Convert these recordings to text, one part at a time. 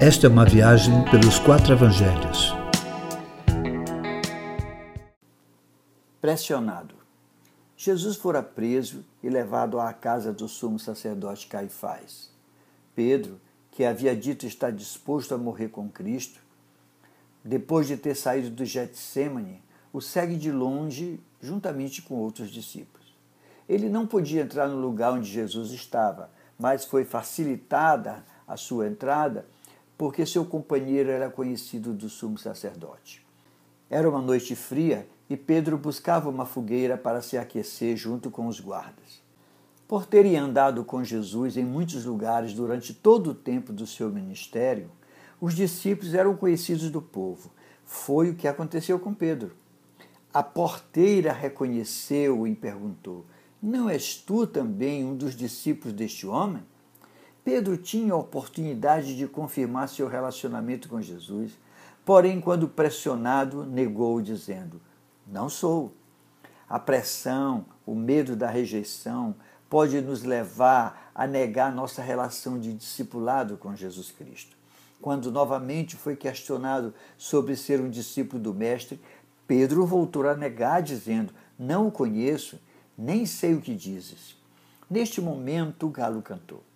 Esta é uma viagem pelos quatro evangelhos. Pressionado. Jesus fora preso e levado à casa do sumo sacerdote Caifás. Pedro, que havia dito estar disposto a morrer com Cristo, depois de ter saído do Getsemane, o segue de longe juntamente com outros discípulos. Ele não podia entrar no lugar onde Jesus estava, mas foi facilitada a sua entrada porque seu companheiro era conhecido do sumo sacerdote. Era uma noite fria e Pedro buscava uma fogueira para se aquecer junto com os guardas. Por terem andado com Jesus em muitos lugares durante todo o tempo do seu ministério, os discípulos eram conhecidos do povo. Foi o que aconteceu com Pedro. A porteira reconheceu-o e perguntou: Não és tu também um dos discípulos deste homem? Pedro tinha a oportunidade de confirmar seu relacionamento com Jesus, porém, quando pressionado, negou, dizendo: Não sou. A pressão, o medo da rejeição pode nos levar a negar nossa relação de discipulado com Jesus Cristo. Quando novamente foi questionado sobre ser um discípulo do Mestre, Pedro voltou a negar, dizendo: Não o conheço, nem sei o que dizes. Neste momento, o galo cantou.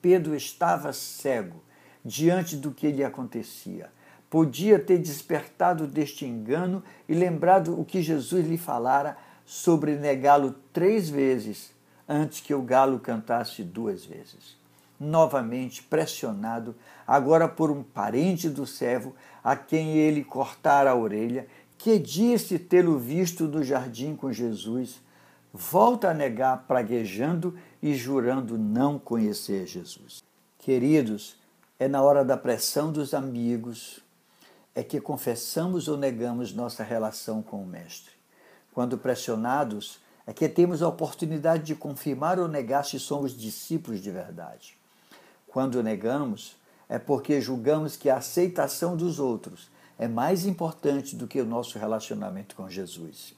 Pedro estava cego diante do que lhe acontecia. Podia ter despertado deste engano e lembrado o que Jesus lhe falara sobre negá-lo três vezes antes que o galo cantasse duas vezes. Novamente pressionado, agora por um parente do servo a quem ele cortara a orelha, que disse tê-lo visto no jardim com Jesus, volta a negar, praguejando e jurando não conhecer Jesus. Queridos, é na hora da pressão dos amigos é que confessamos ou negamos nossa relação com o Mestre. Quando pressionados, é que temos a oportunidade de confirmar ou negar se somos discípulos de verdade. Quando negamos, é porque julgamos que a aceitação dos outros é mais importante do que o nosso relacionamento com Jesus.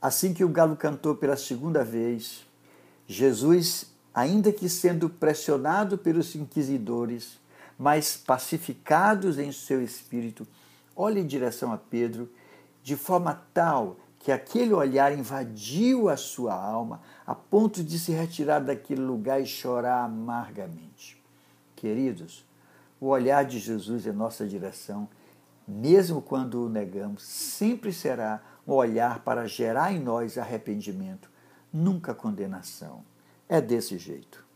Assim que o galo cantou pela segunda vez, Jesus, ainda que sendo pressionado pelos inquisidores, mas pacificados em seu espírito, olha em direção a Pedro de forma tal que aquele olhar invadiu a sua alma a ponto de se retirar daquele lugar e chorar amargamente. Queridos, o olhar de Jesus em nossa direção mesmo quando o negamos, sempre será um olhar para gerar em nós arrependimento, nunca condenação. É desse jeito.